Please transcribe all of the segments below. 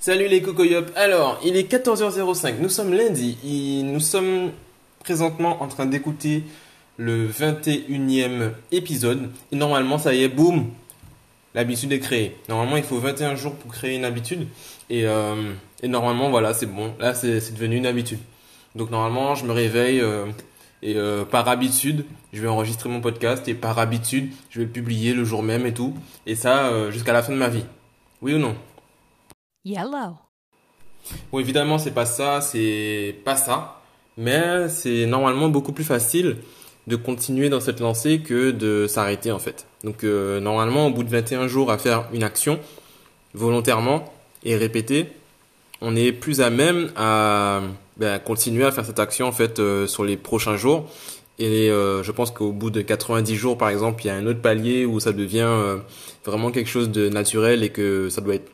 Salut les cocoyops. Alors, il est 14h05. Nous sommes lundi. nous sommes présentement en train d'écouter le 21e épisode. Et normalement, ça y est, boum, l'habitude est créée. Normalement, il faut 21 jours pour créer une habitude. Et, euh, normalement, voilà, c'est bon. Là, c'est devenu une habitude. Donc normalement, je me réveille euh, et euh, par habitude, je vais enregistrer mon podcast et par habitude, je vais le publier le jour même et tout. Et ça, jusqu'à la fin de ma vie. Oui ou non? Yellow. Bon, évidemment, c'est pas ça, c'est pas ça. Mais c'est normalement beaucoup plus facile de continuer dans cette lancée que de s'arrêter en fait. Donc euh, normalement, au bout de 21 jours à faire une action volontairement et répéter, on est plus à même à ben, continuer à faire cette action en fait euh, sur les prochains jours. Et euh, je pense qu'au bout de 90 jours, par exemple, il y a un autre palier où ça devient vraiment quelque chose de naturel et que ça doit être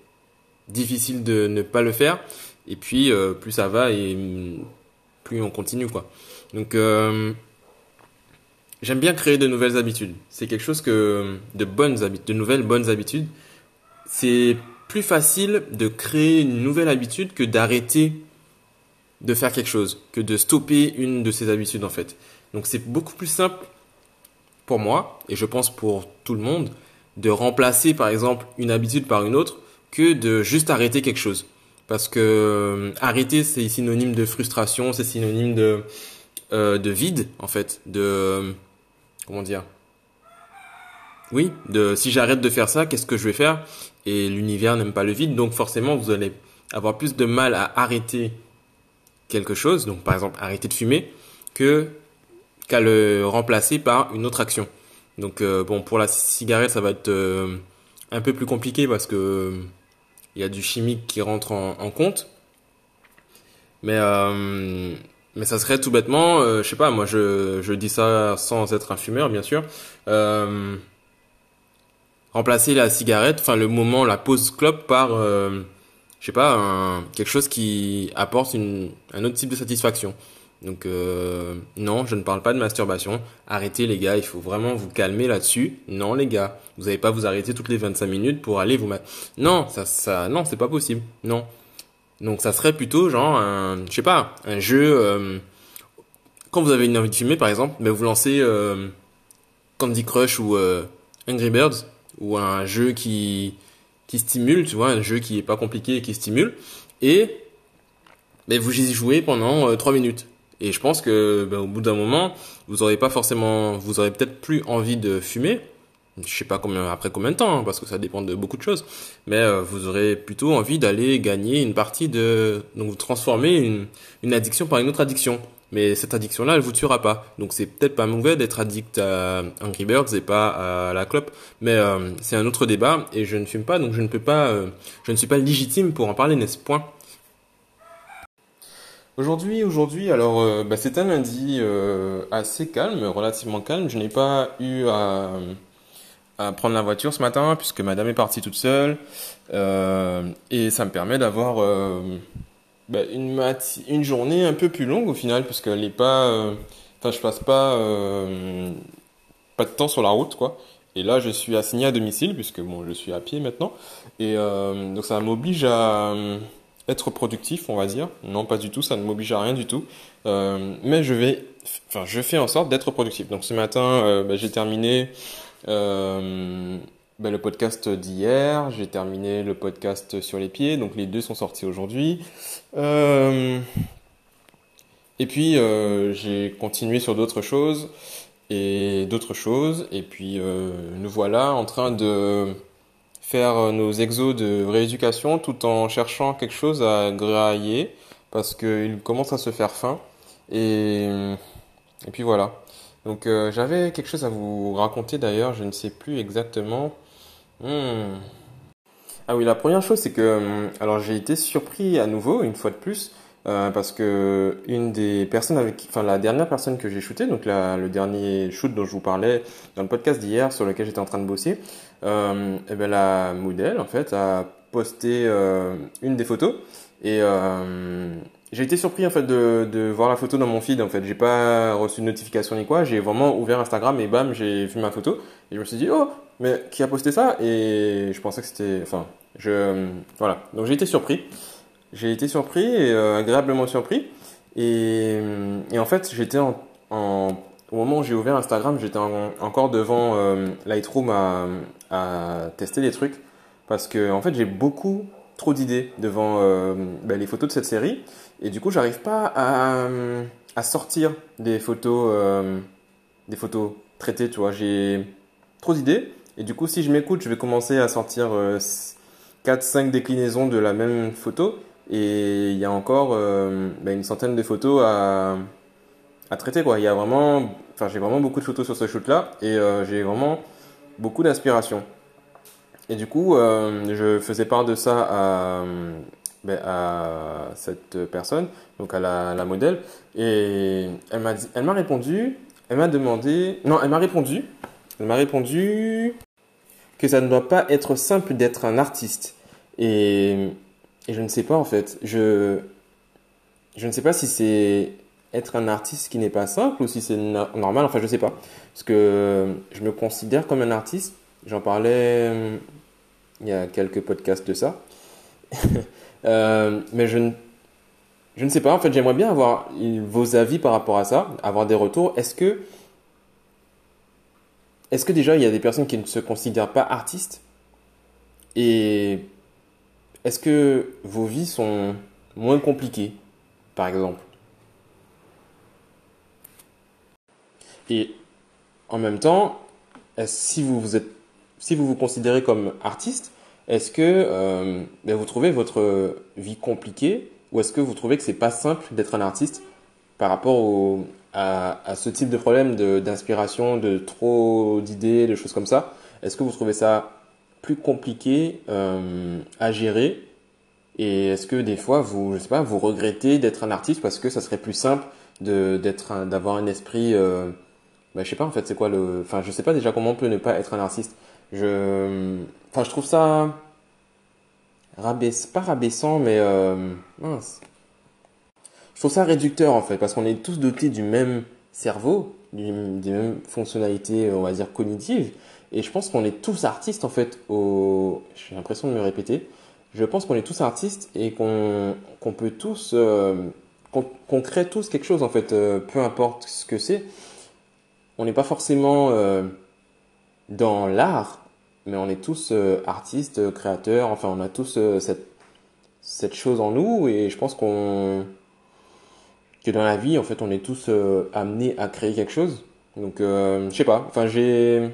difficile de ne pas le faire. Et puis plus ça va et plus on continue quoi. Donc J'aime bien créer de nouvelles habitudes. C'est quelque chose que de bonnes habitudes, de nouvelles bonnes habitudes. C'est plus facile de créer une nouvelle habitude que d'arrêter de faire quelque chose, que de stopper une de ces habitudes en fait. Donc c'est beaucoup plus simple pour moi et je pense pour tout le monde de remplacer par exemple une habitude par une autre que de juste arrêter quelque chose. Parce que euh, arrêter c'est synonyme de frustration, c'est synonyme de euh, de vide en fait, de comment dire? Oui, de si j'arrête de faire ça, qu'est-ce que je vais faire? Et l'univers n'aime pas le vide, donc forcément vous allez avoir plus de mal à arrêter quelque chose, donc par exemple arrêter de fumer, qu'à le remplacer par une autre action. Donc euh, bon, pour la cigarette, ça va être euh, un peu plus compliqué parce que il y a du chimique qui rentre en, compte. Mais euh, mais ça serait tout bêtement, euh, je sais pas, moi je, je dis ça sans être un fumeur bien sûr, euh, remplacer la cigarette, enfin le moment, la pause clope par, euh, je sais pas, quelque chose qui apporte un autre type de satisfaction. Donc euh, non, je ne parle pas de masturbation. Arrêtez les gars, il faut vraiment vous calmer là-dessus. Non les gars, vous n'allez pas vous arrêter toutes les 25 minutes pour aller vous mettre. Non, ça, ça, non, c'est pas possible. Non. Donc ça serait plutôt genre un, je sais pas, un jeu. Euh, quand vous avez une envie de filmer par exemple, mais ben, vous lancez euh, Candy Crush ou Angry Birds ou un jeu qui qui stimule, tu vois, un jeu qui est pas compliqué et qui stimule, et ben, vous y jouez pendant 3 minutes. Et je pense que ben, au bout d'un moment, vous aurez pas forcément, vous aurez peut-être plus envie de fumer, je sais pas après combien de temps hein, parce que ça dépend de beaucoup de choses. Mais euh, vous aurez plutôt envie d'aller gagner une partie de donc vous transformer une, addiction par une autre addiction. Mais cette addiction là elle vous tuera pas. Donc c'est peut-être pas mauvais d'être addict à Angry Birds et pas à la clope. Mais euh, c'est un autre débat et je ne fume pas donc je ne peux pas euh, je ne suis pas légitime pour en parler n'est-ce point? Aujourd'hui, aujourd'hui, alors bah, c'est un lundi assez calme, relativement calme. Je n'ai pas eu à, à prendre la voiture ce matin puisque madame est partie toute seule. Euh, et ça me permet d'avoir euh, bah, une, une journée un peu plus longue au final puisqu'elle n'est pas euh, enfin je passe pas euh, pas de temps sur la route quoi. Et là je suis assigné à domicile puisque bon je suis à pied maintenant. Et donc ça m'oblige à être productif on va dire. Non pas du tout ça ne m'oblige à rien du tout. Mais je vais enfin je fais en sorte d'être productif. Donc ce matin bah, j'ai terminé euh, ben, le podcast d'hier, j'ai terminé le podcast sur les pieds, donc les deux sont sortis aujourd'hui. Euh, et puis euh, j'ai continué sur d'autres choses et d'autres choses, et puis euh, nous voilà en train de faire nos exos de rééducation tout en cherchant quelque chose à grailler parce qu'il commence à se faire faim. Et, et puis voilà. Donc euh, j'avais quelque chose à vous raconter d'ailleurs, je ne sais plus exactement. Hmm. Ah oui, la première chose c'est que hmm, alors j'ai été surpris à nouveau une fois de plus euh, parce que une des personnes avec, enfin la dernière personne que j'ai shooté, donc la, le dernier shoot dont je vous parlais dans le podcast d'hier sur lequel j'étais en train de bosser, euh, et eh ben la modèle en fait a posté euh, une des photos et euh, j'ai été surpris en fait de, de voir la photo dans mon feed en fait. J'ai pas reçu de notification ni quoi. J'ai vraiment ouvert Instagram et bam, j'ai vu ma photo et je me suis dit oh mais qui a posté ça? Et je pensais que c'était, enfin Je, voilà. Donc j'ai été surpris. J'ai été surpris et euh, agréablement surpris. Et, et en fait, j'étais en, au moment où j'ai ouvert Instagram, j'étais en- encore devant euh, Lightroom à, tester des trucs. Parce que en fait, j'ai beaucoup trop d'idées devant euh, ben, les photos de cette série. Et du coup, j'arrive pas à, sortir des photos, euh, des photos traitées, tu vois. J'ai trop d'idées. Et du coup, si je m'écoute, je vais commencer à sortir 4-5 déclinaisons de la même photo. Et il y a encore euh, ben, une centaine de photos à, à traiter, quoi. Il y a vraiment, enfin, j'ai vraiment beaucoup de photos sur ce shoot-là. Et euh, j'ai vraiment beaucoup d'inspiration. Et du coup, euh, je faisais part de ça à, ben, à cette personne, donc à la, la modèle, et elle m'a dit, elle m'a répondu, elle m'a demandé, non, elle m'a répondu, elle m'a répondu que ça ne doit pas être simple d'être un artiste. Et, et je ne sais pas en fait, je, je ne sais pas si c'est être un artiste qui n'est pas simple ou si c'est no- normal, enfin je sais pas. Parce que je me considère comme un artiste, j'en parlais euh, il y a quelques podcasts de ça. Euh, mais je ne, je ne sais pas, en fait j'aimerais bien avoir vos avis par rapport à ça, avoir des retours. Est-ce que, est-ce que déjà il y a des personnes qui ne se considèrent pas artistes? Et est-ce que vos vies sont moins compliquées, par exemple? Et en même temps, si vous vous êtes, si vous vous considérez comme artiste, est-ce que euh, ben, vous trouvez votre vie compliquée ou est-ce que vous trouvez que c'est pas simple d'être un artiste par rapport au, à, ce type de problème d'inspiration, de trop d'idées, de choses comme ça? Est-ce que vous trouvez ça plus compliqué euh, à gérer? Et est-ce que des fois vous, je sais pas, vous regrettez d'être un artiste parce que ça serait plus simple d'être d'avoir un esprit euh, bah, je sais pas en fait c'est quoi le enfin je sais pas déjà comment on peut ne pas être un artiste. Je enfin je trouve ça rabaisse pas rabaissant mais euh, mince. Je trouve ça réducteur en fait parce qu'on est tous dotés du même cerveau, des mêmes fonctionnalités on va dire cognitives et je pense qu'on est tous artistes en fait au j'ai l'impression de me répéter. Je pense qu'on est tous artistes et qu'on peut tous euh, qu'on qu'on crée tous quelque chose en fait euh, peu importe ce que c'est. On n'est pas forcément euh, dans l'art, mais on est tous euh, artistes, euh, créateurs, enfin on a tous cette, chose en nous et je pense qu'on que dans la vie en fait on est tous amenés à créer quelque chose. Donc je sais pas, enfin j'ai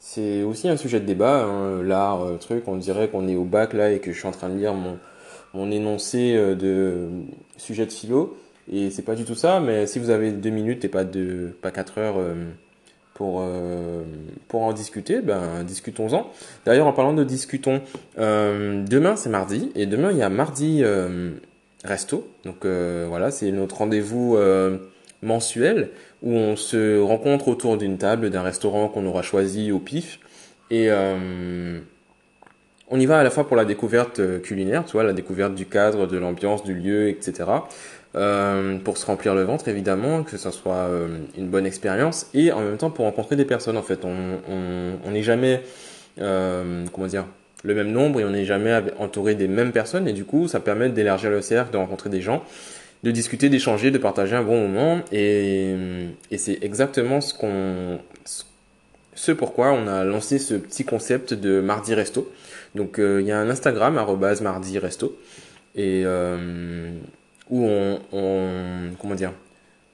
c'est aussi un sujet de débat, hein, l'art, truc, on dirait qu'on est au bac là et que je suis en train de lire mon, mon énoncé de sujet de philo et c'est pas du tout ça, mais si vous avez deux minutes et pas de pas quatre heures euh, pour, euh, pour en discuter, ben discutons-en. D'ailleurs, en parlant de discutons, euh, demain c'est mardi, et demain il y a mardi resto. Donc voilà, c'est notre rendez-vous mensuel où on se rencontre autour d'une table d'un restaurant qu'on aura choisi au pif. Et on y va à la fois pour la découverte culinaire, tu vois, la découverte du cadre, de l'ambiance, du lieu, etc. Euh, pour se remplir le ventre évidemment, que ça soit euh, une bonne expérience et en même temps pour rencontrer des personnes en fait. On n'est jamais euh, comment dire le même nombre et on n'est jamais entouré des mêmes personnes et du coup ça permet d'élargir le cercle, de rencontrer des gens, de discuter, d'échanger, de partager un bon moment et et c'est exactement ce qu'on ce pourquoi on a lancé ce petit concept de mardi resto. Donc euh, il y a un Instagram mardi resto et euh, où on, comment dire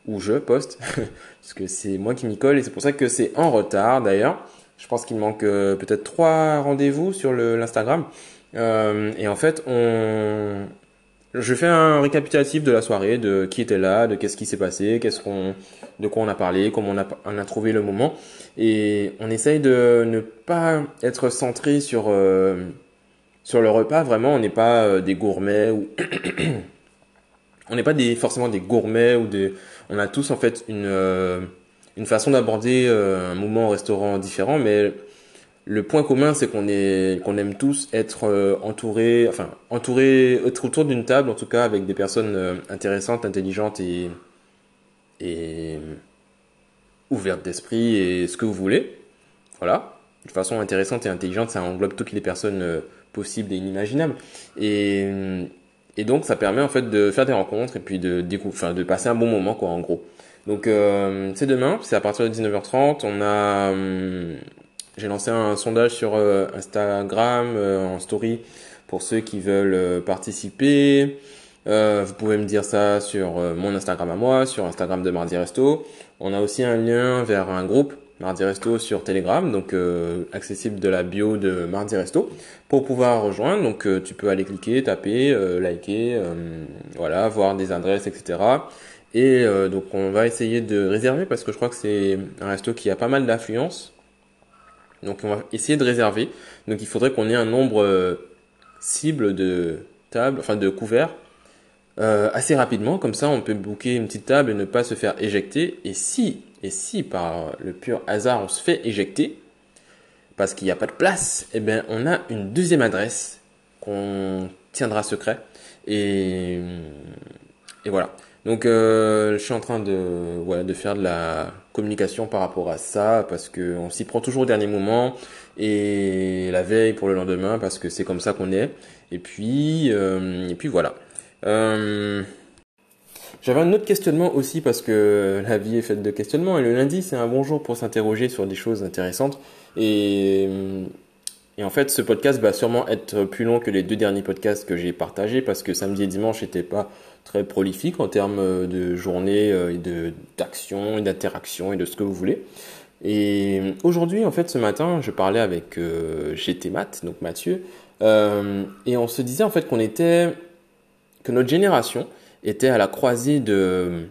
où je poste parce que c'est moi qui m'y colle et c'est pour ça que c'est en retard d'ailleurs. Je pense qu'il manque euh, peut-être trois rendez-vous sur l'Instagram Euh, et en fait on je fais un récapitulatif de la soirée, de qui était là, de qu'est-ce qui s'est passé, qu'est-ce qu'on, de quoi on a parlé, comment on a, on a trouvé le moment, et on essaye de ne pas être centré sur euh, sur le repas. Vraiment, on n'est pas des gourmets ou on n'est pas des forcément des gourmets ou des. On a tous en fait une euh, une façon d'aborder euh, un moment au restaurant différent, mais le point commun, c'est qu'on est, qu'on aime tous être euh, entourés, enfin, entourés, être autour d'une table, en tout cas, avec des personnes euh, intéressantes, intelligentes et, et ouvertes d'esprit et ce que vous voulez. Voilà. De façon intéressante et intelligente, ça englobe toutes les personnes possibles et inimaginables. Et, et donc ça permet en fait de faire des rencontres et puis de, enfin, de passer un bon moment quoi en gros. Donc euh, c'est demain, c'est à partir de 19h30. On a, hum, j'ai lancé un sondage sur euh, Instagram euh, en story pour ceux qui veulent participer. vous pouvez me dire ça sur mon Instagram à moi, sur Instagram de Mardi Resto. On a aussi un lien vers un groupe Mardi Resto sur Telegram, donc accessible de la bio de Mardi Resto, pour pouvoir rejoindre. Donc tu peux aller cliquer, taper, liker, voilà, voir des adresses, etc. Et euh, donc on va essayer de réserver parce que je crois que c'est un resto qui a pas mal d'affluence. Donc on va essayer de réserver. Donc il faudrait qu'on ait un nombre euh, cible de tables, enfin de couverts, euh, assez rapidement. Comme ça on peut booker une petite table et ne pas se faire éjecter. Et si, et si par le pur hasard on se fait éjecter, parce qu'il n'y a pas de place, eh bien on a une deuxième adresse qu'on tiendra secret. Et, et voilà. Donc euh, je suis en train de, de faire de la communication par rapport à ça parce qu'on s'y prend toujours au dernier moment et la veille pour le lendemain parce que c'est comme ça qu'on est. Et puis, euh, et puis voilà. Euh, j'avais un autre questionnement aussi parce que la vie est faite de questionnements et le lundi c'est un bon jour pour s'interroger sur des choses intéressantes et et en fait, ce podcast va sûrement être plus long que les deux derniers podcasts que j'ai partagés parce que samedi et dimanche n'étaient pas très prolifiques en termes de journée euh, et d'action et d'interaction et de ce que vous voulez. Et aujourd'hui, en fait, ce matin, je parlais avec euh, donc Mathieu, euh, et on se disait en fait qu'on était que notre génération était à la croisée de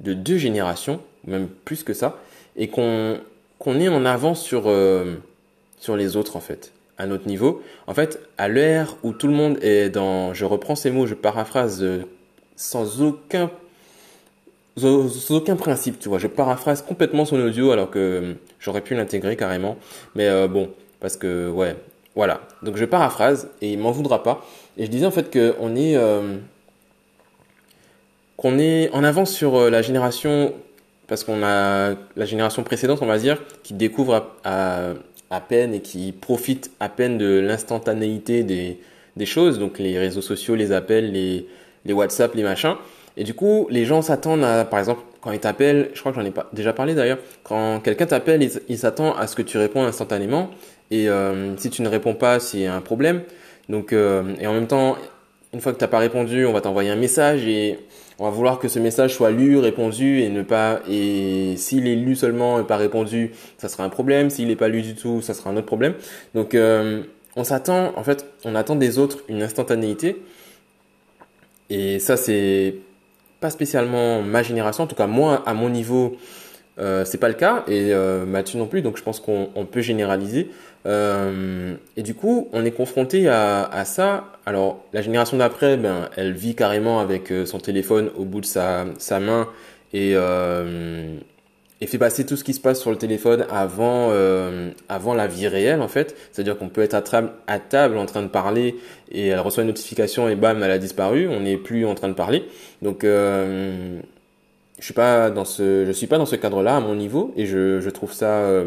de deux générations, même plus que ça, et qu'on est en avance sur sur les autres en fait, à notre niveau. En fait, à l'ère où tout le monde est dans, je reprends ces mots, je paraphrase euh, sans aucun aucun principe, tu vois. Je paraphrase complètement son audio alors que euh, j'aurais pu l'intégrer carrément. Mais euh, bon, parce que ouais, voilà. Donc je paraphrase et il m'en voudra pas. Et je disais en fait qu'on est qu'on est en avance sur la génération parce qu'on a la génération précédente, on va dire, qui découvre à à peine et qui profitent à peine de l'instantanéité des, des choses, donc les réseaux sociaux, les appels, les, les WhatsApp, les machins. Et du coup, les gens s'attendent à, par exemple, quand ils t'appellent, je crois que j'en ai pas déjà parlé d'ailleurs, quand quelqu'un t'appelle, il, s'attend à ce que tu réponds instantanément. Et euh, si tu ne réponds pas, c'est un problème. Donc, euh, et en même temps, une fois que tu n'as pas répondu, on va t'envoyer un message et on va vouloir que ce message soit lu, répondu et ne pas et s'il est lu seulement et pas répondu, ça sera un problème. S'il n'est pas lu du tout, ça sera un autre problème. Donc euh, on s'attend, en fait, on attend des autres une instantanéité et ça c'est pas spécialement ma génération, en tout cas moi à mon niveau euh, c'est pas le cas et euh, Mathieu non plus, donc je pense qu'on peut généraliser. Euh, et du coup, on est confronté à, ça. Alors, la génération d'après, ben, elle vit carrément avec euh, son téléphone au bout de sa, sa main et, euh, et fait passer tout ce qui se passe sur le téléphone avant, avant la vie réelle, en fait. C'est-à-dire qu'on peut être à, à, table en train de parler et elle reçoit une notification et bam, elle a disparu. On n'est plus en train de parler. Donc, je suis pas dans ce, je suis pas dans ce cadre-là à mon niveau et je, je trouve ça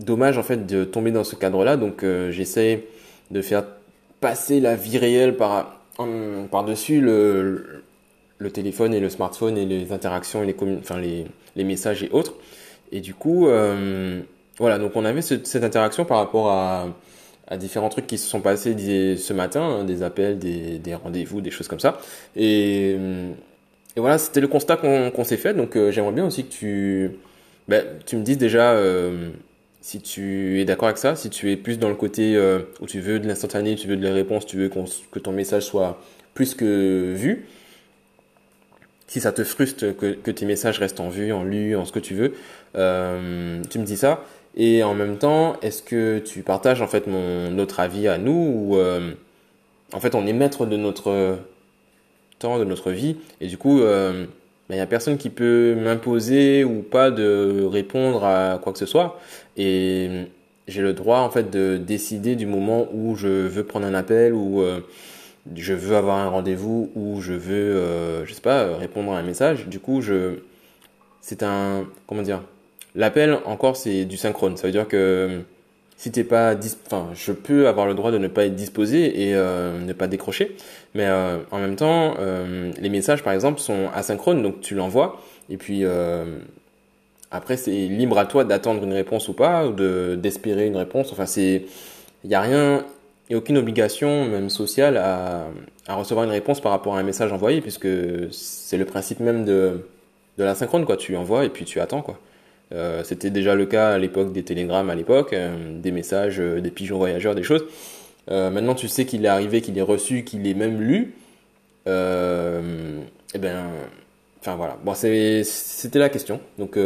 dommage en fait de tomber dans ce cadre-là. Donc euh, j'essaie de faire passer la vie réelle par par dessus le le téléphone et le smartphone et les interactions et les enfin les les messages et autres. Et du coup euh, voilà donc on avait cette interaction par rapport à à différents trucs qui se sont passés ce matin, hein, des appels, des, des rendez-vous, des choses comme ça. Et et voilà, c'était le constat qu'on s'est fait. Donc euh, j'aimerais bien aussi que tu, ben, tu me dises déjà euh, si tu es d'accord avec ça, si tu es plus dans le côté euh, où tu veux de l'instantané, tu veux de la réponse, tu veux que ton message soit plus que vu. Si ça te frustre que, tes messages restent en vue, en lu, en ce que tu veux, tu me dis ça. Et en même temps, est-ce que tu partages en fait notre avis à nous ou en fait on est maître de notre temps de notre vie. Et du coup, il n'y a personne qui peut m'imposer ou pas de répondre à quoi que ce soit. Et j'ai le droit en fait de décider du moment où je veux prendre un appel ou euh, je veux avoir un rendez-vous ou je veux, euh, je sais pas, répondre à un message. Du coup, je, c'est un, comment dire, l'appel encore c'est du synchrone. Ça veut dire que si t'es pas, enfin, je peux avoir le droit de ne pas être disposé et euh, ne pas décrocher, mais euh, en même temps, euh, les messages par exemple sont asynchrones, donc tu l'envoies et puis après c'est libre à toi d'attendre une réponse ou pas, ou de d'espérer une réponse. Enfin, il y a rien, a aucune obligation, même sociale, à, à recevoir une réponse par rapport à un message envoyé, puisque c'est le principe même de de l'asynchrone quoi. Tu envoies et puis tu attends quoi. Euh, c'était déjà le cas à l'époque des télégrammes, à l'époque, euh, des messages, euh, des pigeons voyageurs, des choses. Maintenant, tu sais qu'il est arrivé, qu'il est reçu, qu'il est même lu. et eh ben, enfin voilà. Bon, c'était la question. Donc,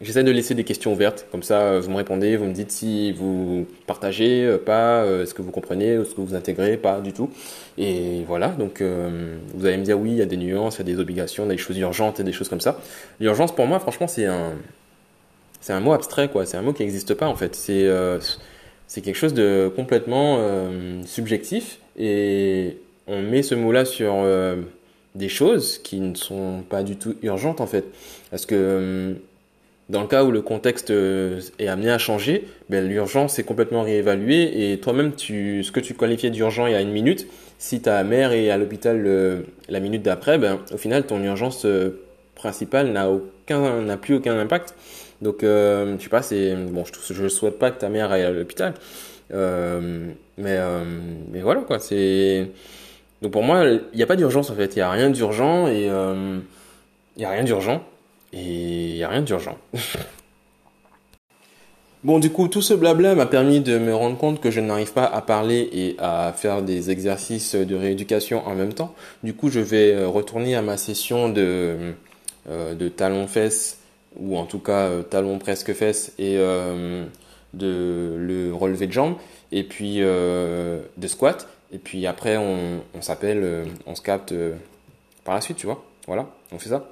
J'essaie de laisser des questions ouvertes, comme ça euh, vous me répondez, vous me dites si vous partagez, euh, pas, euh, est-ce que vous comprenez, est-ce que vous intégrez, pas du tout. Et voilà, donc vous allez me dire oui, il y a des nuances, il y a des obligations, des choses urgentes et des choses comme ça. L'urgence pour moi, franchement, c'est un, c'est un mot abstrait quoi, c'est un mot qui n'existe pas en fait. C'est, c'est quelque chose de complètement subjectif et on met ce mot-là sur des choses qui ne sont pas du tout urgentes en fait, parce que dans le cas où le contexte euh, est amené à changer, ben, l'urgence est complètement réévaluée et toi-même, tu, ce que tu qualifiais d'urgent il y a une minute, si ta mère est à l'hôpital la minute d'après, ben, au final, ton urgence euh, principale n'a aucun, n'a plus aucun impact. Donc, euh, je sais pas, c'est bon, je, souhaite pas que ta mère aille à l'hôpital, euh, mais mais voilà quoi, c'est donc pour moi, il n'y a pas d'urgence en fait, il y a rien d'urgent et il y a rien d'urgent. Et il n'y a rien d'urgent. bon, du coup, tout ce blabla m'a permis de me rendre compte que je n'arrive pas à parler et à faire des exercices de rééducation en même temps. Du coup, je vais euh, retourner à ma session de, euh, de talons-fesses, ou en tout cas euh, talons presque fesses, et de le relevé de jambes, et puis de squat. Et puis après, on, on s'appelle, on se capte par la suite, tu vois. Voilà, on fait ça.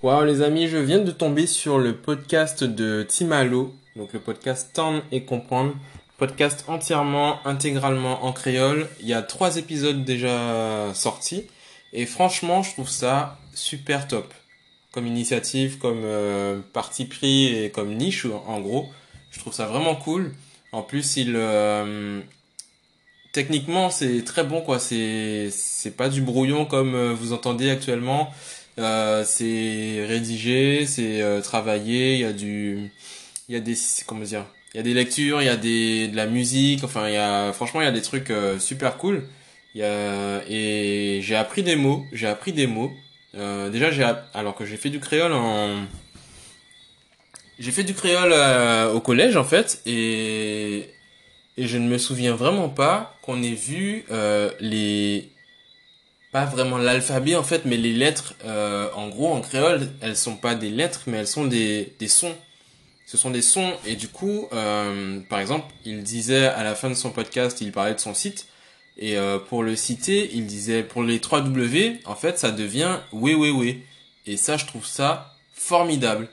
Wow les amis, je viens de tomber sur le podcast de Timalo, donc le podcast Tendre et comprendre, podcast entièrement, intégralement en créole. Il y a trois épisodes déjà sortis et franchement, je trouve ça super top comme initiative, comme euh, parti pris et comme niche en gros. Je trouve ça vraiment cool. En plus, il euh, techniquement c'est très bon quoi. C'est c'est pas du brouillon comme euh, vous entendez actuellement. C'est rédigé, c'est travaillé, il y a du, il y a des, comment dire, il y a des lectures, il y a des, de la musique, enfin il y a, franchement il y a des trucs super cool. Il y a, et j'ai appris des mots, j'ai appris des mots. Déjà j'ai, alors que j'ai fait du créole en, j'ai fait du créole au collège en fait et je ne me souviens vraiment pas qu'on ait vu les pas vraiment l'alphabet en fait, mais les lettres, euh, en gros, en créole, elles sont pas des lettres, mais elles sont des, des sons. Ce sont des sons, et du coup, euh, par exemple, il disait à la fin de son podcast, il parlait de son site, et euh, pour le citer, il disait pour les 3 W, en fait, ça devient oui oui oui. Et ça, je trouve ça formidable.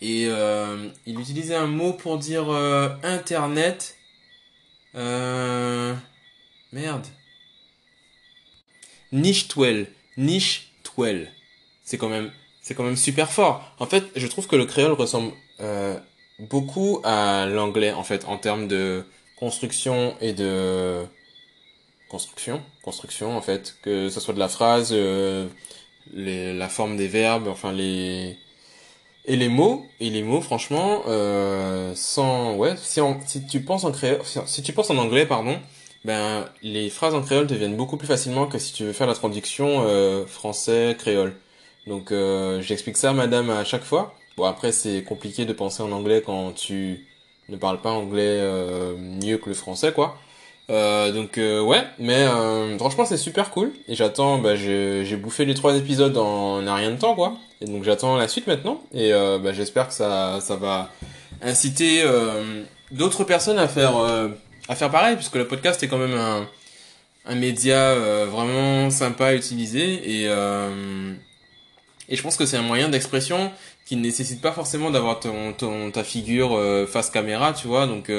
Et euh, il utilisait un mot pour dire euh, Internet. Euh, merde niche twel, niche twel. C'est quand même, c'est quand même super fort. En fait, je trouve que le créole ressemble euh, beaucoup à l'anglais en fait en termes de construction et de construction, construction en fait, que ce soit de la phrase, euh, la forme des verbes, enfin les et les mots et les mots franchement euh, sans ouais si tu penses en créole si tu penses en anglais pardon ben les phrases en créole deviennent beaucoup plus facilement que si tu veux faire la traduction euh, français créole. Donc j'explique ça à madame à chaque fois. Bon après c'est compliqué de penser en anglais quand tu ne parles pas anglais mieux que le français quoi. Euh, donc euh, ouais, mais franchement c'est super cool et j'attends. Bah, j'ai bouffé les trois épisodes en, en rien de temps quoi. Et donc j'attends la suite maintenant et bah, j'espère que ça ça va inciter d'autres personnes à faire à faire pareil, puisque le podcast est quand même un, un média euh, vraiment sympa à utiliser et euh, et je pense que c'est un moyen d'expression qui ne nécessite pas forcément d'avoir ton, ton ta figure euh, face caméra, tu vois. Donc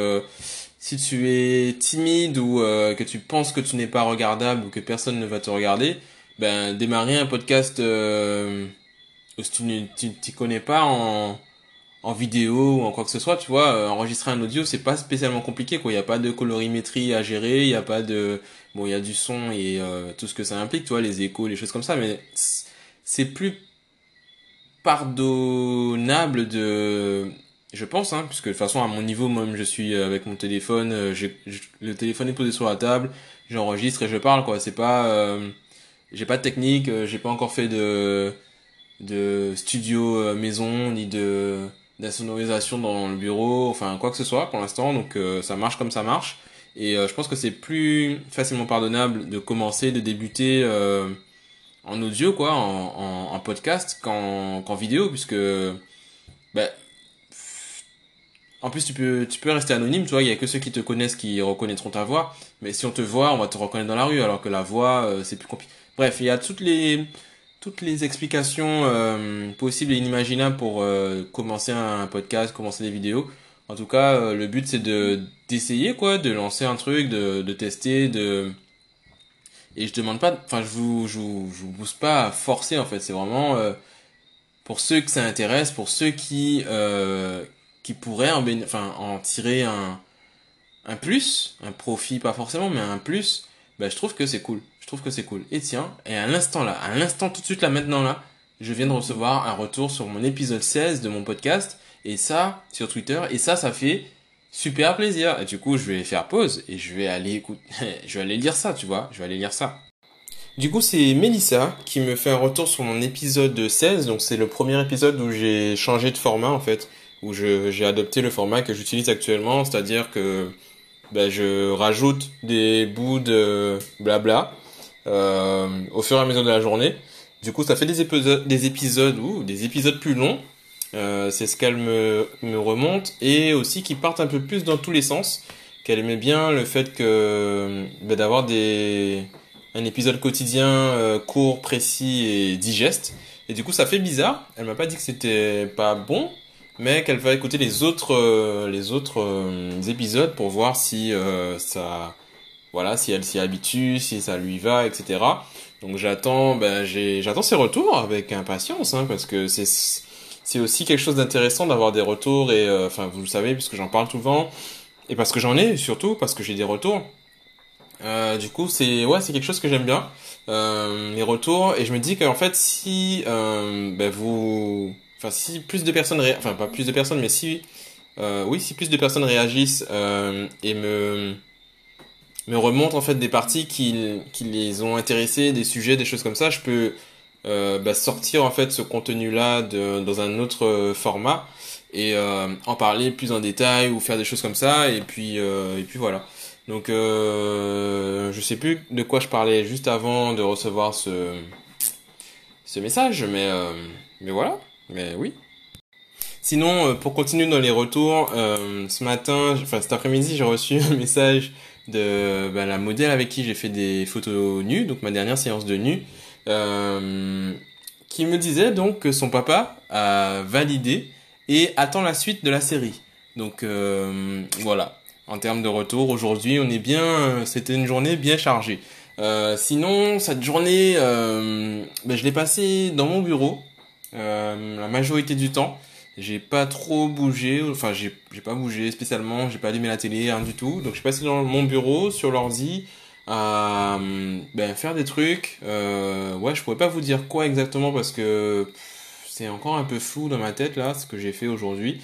si tu es timide ou que tu penses que tu n'es pas regardable ou que personne ne va te regarder, ben démarrer un podcast où tu ne tu, connais pas en en vidéo ou en quoi que ce soit, tu vois, euh, enregistrer un audio, c'est pas spécialement compliqué, quoi. Il n'y a pas de colorimétrie à gérer, il n'y a pas de, bon, il y a du son et euh, tout ce que ça implique, tu vois, les échos, les choses comme ça, mais c'est plus pardonnable de, je pense, hein, puisque de toute façon, à mon niveau, moi-même, je suis avec mon téléphone, euh, le téléphone est posé sur la table, j'enregistre et je parle, quoi. C'est pas, euh, j'ai pas de technique, j'ai pas encore fait de, de studio maison, ni de, la sonorisation dans le bureau, enfin quoi que ce soit pour l'instant. Donc euh, ça marche comme ça marche. Et euh, je pense que c'est plus facilement pardonnable de commencer, de débuter euh, en audio, quoi, en, podcast, qu'en vidéo, puisque bah, en plus tu peux tu peux rester anonyme, tu vois, il y a que ceux qui te connaissent qui reconnaîtront ta voix. Mais si on te voit, on va te reconnaître dans la rue, alors que la voix c'est plus compliqué. Bref, il y a toutes les toutes les explications euh, possibles et inimaginables pour euh, commencer un podcast, commencer des vidéos. En tout cas, euh, le but c'est de d'essayer quoi, de lancer un truc, de, de tester, de et je demande pas, enfin je vous je vous, je vous pousse pas à forcer en fait. C'est vraiment pour ceux que ça intéresse, pour ceux qui qui pourraient en, enfin, en tirer un un plus, un profit pas forcément, mais un plus. Ben, je trouve que c'est cool. Je trouve que c'est cool. Et tiens, et à l'instant là, à l'instant tout de suite là maintenant là, je viens de recevoir un retour sur mon épisode 16 de mon podcast. Et ça, sur Twitter. Et ça, ça fait super plaisir. Et du coup, je vais faire pause et je vais aller écouter, je vais aller lire ça, tu vois. Je vais aller lire ça. Du coup, c'est Melissa qui me fait un retour sur mon épisode 16. Donc, c'est le premier épisode où j'ai changé de format, en fait. Où j'ai adopté le format que j'utilise actuellement. C'est-à-dire que, ben, je rajoute des bouts de blabla euh, au fur et à mesure de la journée. Du coup, ça fait des épisodes, des épisodes ou des épisodes plus longs. Euh, c'est ce qu'elle me, me remonte et aussi qui partent un peu plus dans tous les sens. Qu'elle aimait bien le fait que bah, d'avoir des un épisode quotidien euh, court, précis et digeste. Et du coup, ça fait bizarre. Elle m'a pas dit que c'était pas bon, mais qu'elle va écouter les autres euh, les autres euh, épisodes pour voir si ça voilà, si elle s'y habitue, si ça lui va, etc. Donc j'attends, ben j'ai, j'attends ses retours avec impatience, hein, parce que c'est c'est aussi quelque chose d'intéressant d'avoir des retours et euh, enfin vous le savez puisque j'en parle souvent et parce que j'en ai surtout parce que j'ai des retours. Euh, du coup c'est ouais c'est quelque chose que j'aime bien euh, les retours et je me dis qu'en fait si euh, ben vous si plus de personnes enfin pas plus de personnes mais si euh, oui si plus de personnes réagissent euh, et me me remonte en fait des parties qui, les ont intéressés, des sujets, des choses comme ça, je peux euh, bah, sortir en fait ce contenu-là dans un autre format et en parler plus en détail ou faire des choses comme ça et puis et puis voilà. Donc je sais plus de quoi je parlais juste avant de recevoir ce ce message, mais mais voilà, mais oui. Sinon, pour continuer dans les retours, ce matin, enfin cet après-midi, j'ai reçu un message de bah, la modèle avec qui j'ai fait des photos nues, donc ma dernière séance de nu, euh, qui me disait donc que son papa a validé et attend la suite de la série. Donc euh, voilà, en termes de retour, aujourd'hui on est bien, c'était une journée bien chargée. Euh, sinon, cette journée, euh, bah, je l'ai passée dans mon bureau euh, la majorité du temps. J'ai pas trop bougé, enfin j'ai pas bougé spécialement, j'ai pas allumé la télé, rien du tout. Donc je suis passé dans mon bureau sur l'ordi à ben, faire des trucs. Euh, ouais, je pourrais pas vous dire quoi exactement parce que c'est encore un peu flou dans ma tête là ce que j'ai fait aujourd'hui.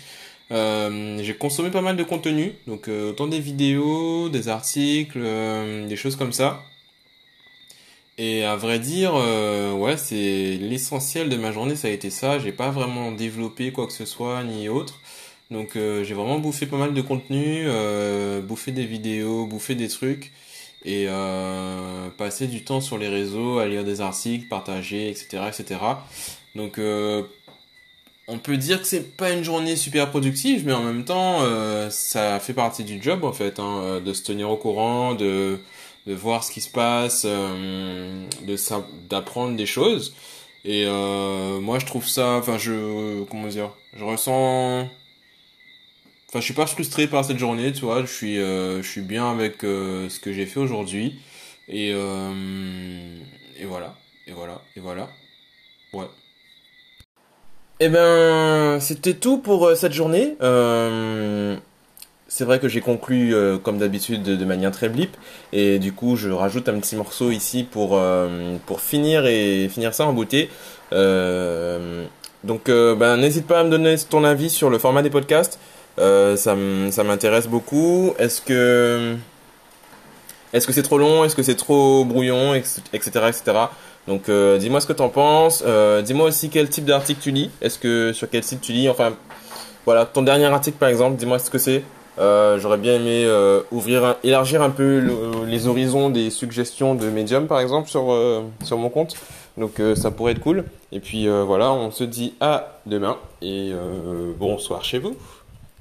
Euh, j'ai consommé pas mal de contenu, donc euh, autant des vidéos, des articles, euh, des choses comme ça. Et à vrai dire, euh, ouais, c'est l'essentiel de ma journée, ça a été ça. J'ai pas vraiment développé quoi que ce soit ni autre. Donc euh, j'ai vraiment bouffé pas mal de contenu, euh, bouffé des vidéos, bouffé des trucs et euh, passé du temps sur les réseaux, à lire des articles, partager, etc., etc. Donc euh, on peut dire que c'est pas une journée super productive, mais en même temps, euh, ça fait partie du job en fait, hein, de se tenir au courant, de de voir ce qui se passe, euh, d'apprendre des choses. Et euh, moi, je trouve ça, enfin, je, comment dire, je ressens, enfin, je suis pas frustré par cette journée, tu vois. Je suis, euh, je suis bien avec euh, ce que j'ai fait aujourd'hui. Et euh, et voilà, et voilà, et voilà. Ouais. Eh ben, c'était tout pour euh, cette journée. Euh, c'est vrai que j'ai conclu, euh, comme d'habitude, de, manière très blip. Et du coup, je rajoute un petit morceau ici pour, euh, finir et finir ça en beauté. Euh, donc, ben, n'hésite pas à me donner ton avis sur le format des podcasts. Ça m'intéresse beaucoup. Est-ce que c'est trop long? Est-ce que c'est trop brouillon? Etc. etc. Donc, dis-moi ce que t'en penses. Dis-moi aussi quel type d'article tu lis. Est-ce que sur quel site tu lis? Enfin, voilà, ton dernier article par exemple. Dis-moi ce que c'est. Euh, j'aurais bien aimé euh, ouvrir, élargir un peu le- les horizons des suggestions de Medium par exemple sur euh, sur mon compte. Donc euh, ça pourrait être cool. Et puis euh, voilà, on se dit à demain et bonsoir chez vous.